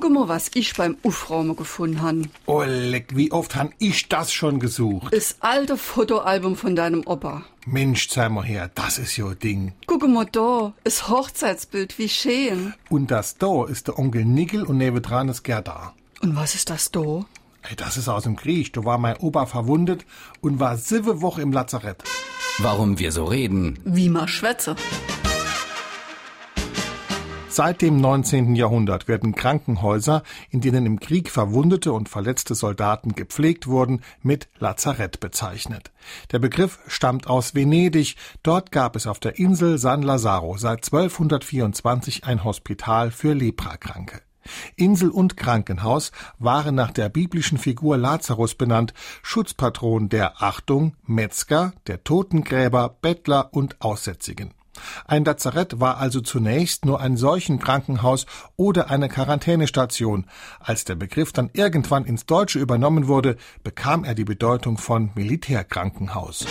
Guck mal, was ich beim Aufräumen gefunden han. Oh, leck, wie oft han ich das schon gesucht? Das alte Fotoalbum von deinem Opa. Mensch, zeig mal her, das ist jo Ding. Guck mal da, das Hochzeitsbild, wie schön. Und das da ist der Onkel Nickel und nebendran ist Gerda. Und was ist das da? Ey, das ist aus dem Krieg. Da war mein Opa verwundet und war sieben Wochen im Lazarett. Warum wir so reden. Wie ma schwätze. Seit dem 19. Jahrhundert werden Krankenhäuser, in denen im Krieg verwundete und verletzte Soldaten gepflegt wurden, mit Lazarett bezeichnet. Der Begriff stammt aus Venedig. Dort gab es auf der Insel San Lazaro seit 1224 ein Hospital für Leprakranke. Insel und Krankenhaus waren nach der biblischen Figur Lazarus benannt, Schutzpatron der Achtung, Metzger, der Totengräber, Bettler und Aussätzigen. Ein Lazarett war also zunächst nur ein Seuchenkrankenhaus oder eine Quarantänestation. Als der Begriff dann irgendwann ins Deutsche übernommen wurde, bekam er die Bedeutung von Militärkrankenhaus.